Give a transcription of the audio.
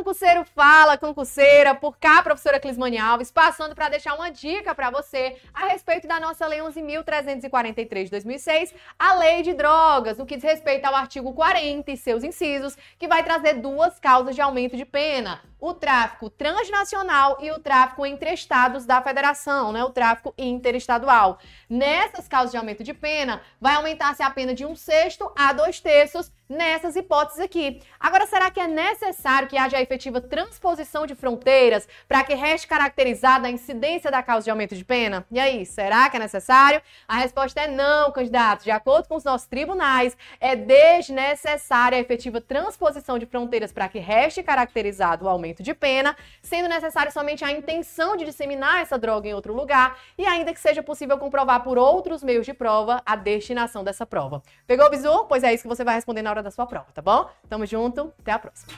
concurseiro fala, concurseira, por cá, professora Clismane Alves, passando para deixar uma dica para você a respeito da nossa Lei 11.343 de 2006, a Lei de Drogas, no que diz respeito ao artigo 40 e seus incisos, que vai trazer duas causas de aumento de pena o tráfico transnacional e o tráfico entre estados da federação, né? O tráfico interestadual. Nessas causas de aumento de pena, vai aumentar-se a pena de um sexto a dois terços nessas hipóteses aqui. Agora, será que é necessário que haja a efetiva transposição de fronteiras para que reste caracterizada a incidência da causa de aumento de pena? E aí, será que é necessário? A resposta é não, candidatos. De acordo com os nossos tribunais, é desnecessária a efetiva transposição de fronteiras para que reste caracterizado o de pena, sendo necessário somente a intenção de disseminar essa droga em outro lugar e ainda que seja possível comprovar por outros meios de prova a destinação dessa prova. Pegou o bizu? Pois é isso que você vai responder na hora da sua prova, tá bom? Tamo junto, até a próxima.